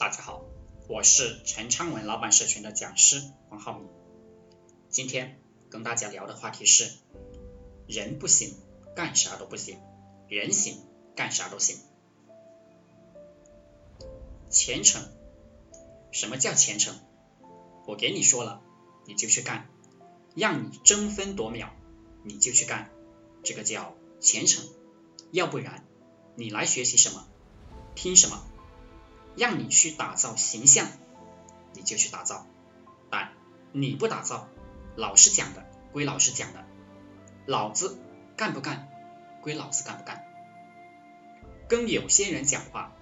大家好，我是陈昌文老板社群的讲师黄浩明。今天跟大家聊的话题是：人不行，干啥都不行；人行，干啥都行。虔诚，什么叫虔诚？我给你说了，你就去干；让你争分夺秒，你就去干，这个叫虔诚。要不然，你来学习什么？听什么？让你去打造形象，你就去打造；但你不打造，老师讲的归老师讲的，老子干不干归老子干不干。跟有些人讲话，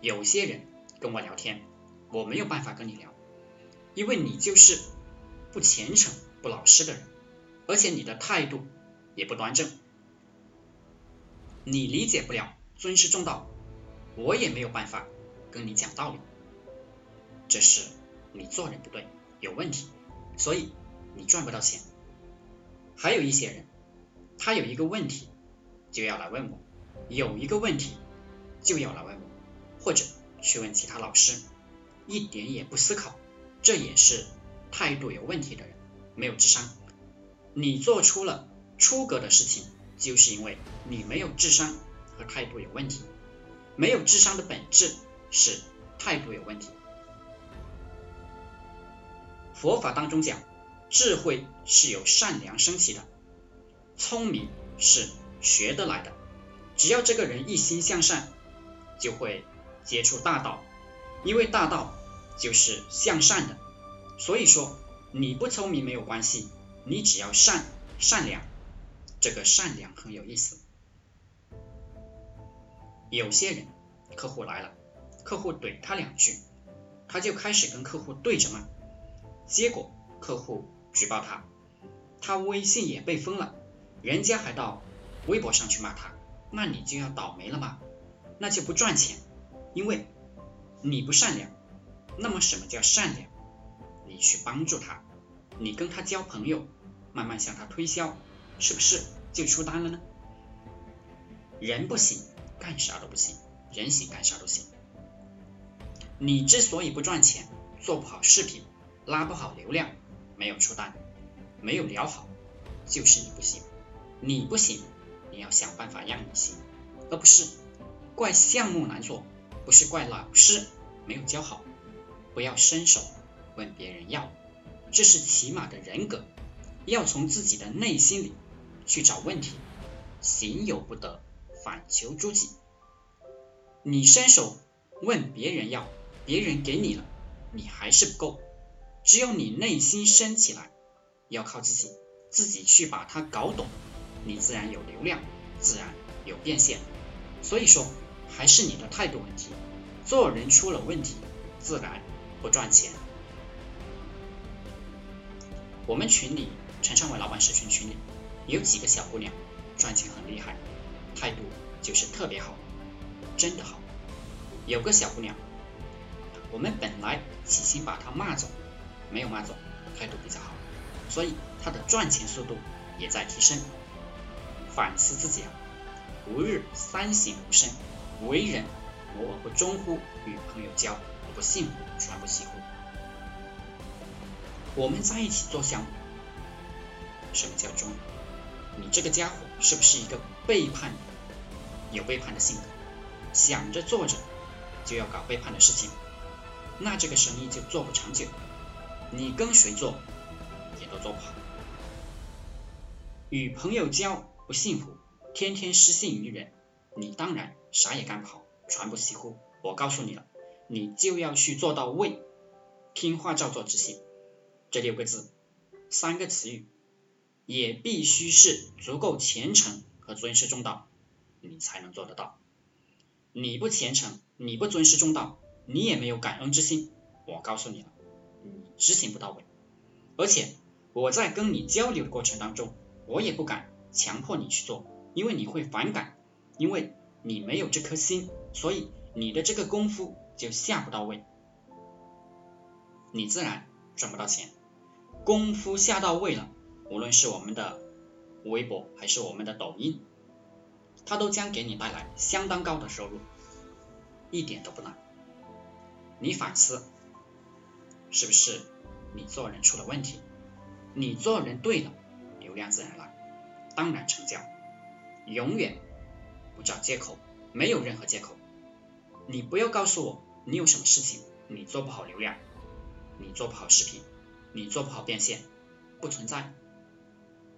有些人跟我聊天，我没有办法跟你聊，因为你就是不虔诚、不老实的人，而且你的态度也不端正，你理解不了尊师重道，我也没有办法。跟你讲道理，这是你做人不对，有问题，所以你赚不到钱。还有一些人，他有一个问题就要来问我，有一个问题就要来问我，或者去问其他老师，一点也不思考，这也是态度有问题的人，没有智商。你做出了出格的事情，就是因为你没有智商和态度有问题，没有智商的本质。是态度有问题。佛法当中讲，智慧是由善良升起的，聪明是学得来的。只要这个人一心向善，就会接触大道，因为大道就是向善的。所以说，你不聪明没有关系，你只要善善良，这个善良很有意思。有些人，客户来了。客户怼他两句，他就开始跟客户对着骂，结果客户举报他，他微信也被封了，人家还到微博上去骂他，那你就要倒霉了吧？那就不赚钱，因为你不善良。那么什么叫善良？你去帮助他，你跟他交朋友，慢慢向他推销，是不是就出单了呢？人不行，干啥都不行；人行，干啥都行。你之所以不赚钱，做不好视频，拉不好流量，没有出单，没有聊好，就是你不行。你不行，你要想办法让你行，而不是怪项目难做，不是怪老师没有教好。不要伸手问别人要，这是起码的人格。要从自己的内心里去找问题。行有不得，反求诸己。你伸手问别人要。别人给你了，你还是不够，只有你内心升起来，要靠自己，自己去把它搞懂，你自然有流量，自然有变现。所以说，还是你的态度问题，做人出了问题，自然不赚钱。我们群里陈昌伟老板社群群里有几个小姑娘，赚钱很厉害，态度就是特别好，真的好。有个小姑娘。我们本来起心把他骂走，没有骂走，态度比较好，所以他的赚钱速度也在提升。反思自己啊，吾日三省吾身，为人我不忠乎与朋友交，我不信乎传不习乎。我们在一起做项目，什么叫忠？你这个家伙是不是一个背叛、有背叛的性格？想着做着就要搞背叛的事情？那这个生意就做不长久，你跟谁做也都做不好。与朋友交不幸福，天天失信于人，你当然啥也干不好，传不习乎。我告诉你了，你就要去做到位，听话照做执行。这六个字，三个词语，也必须是足够虔诚和尊师重道，你才能做得到。你不虔诚，你不尊师重道。你也没有感恩之心，我告诉你了，你执行不到位，而且我在跟你交流的过程当中，我也不敢强迫你去做，因为你会反感，因为你没有这颗心，所以你的这个功夫就下不到位，你自然赚不到钱。功夫下到位了，无论是我们的微博还是我们的抖音，它都将给你带来相当高的收入，一点都不难。你反思，是不是你做人出了问题？你做人对了，流量自然来，当然成交。永远不找借口，没有任何借口。你不要告诉我你有什么事情你做不好流量，你做不好视频，你做不好变现，不存在。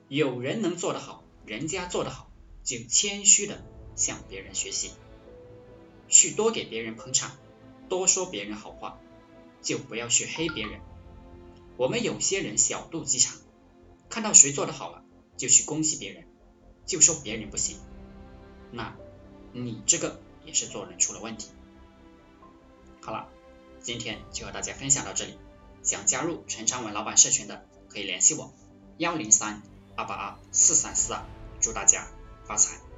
有人能做得好，人家做得好，就谦虚的向别人学习，去多给别人捧场，多说别人好话，就不要去黑别人。我们有些人小肚鸡肠，看到谁做得好了，就去攻击别人，就说别人不行，那你这个也是做人出了问题。好了，今天就和大家分享到这里，想加入陈昌文老板社群的可以联系我，幺零三二八二四三四二，祝大家发财。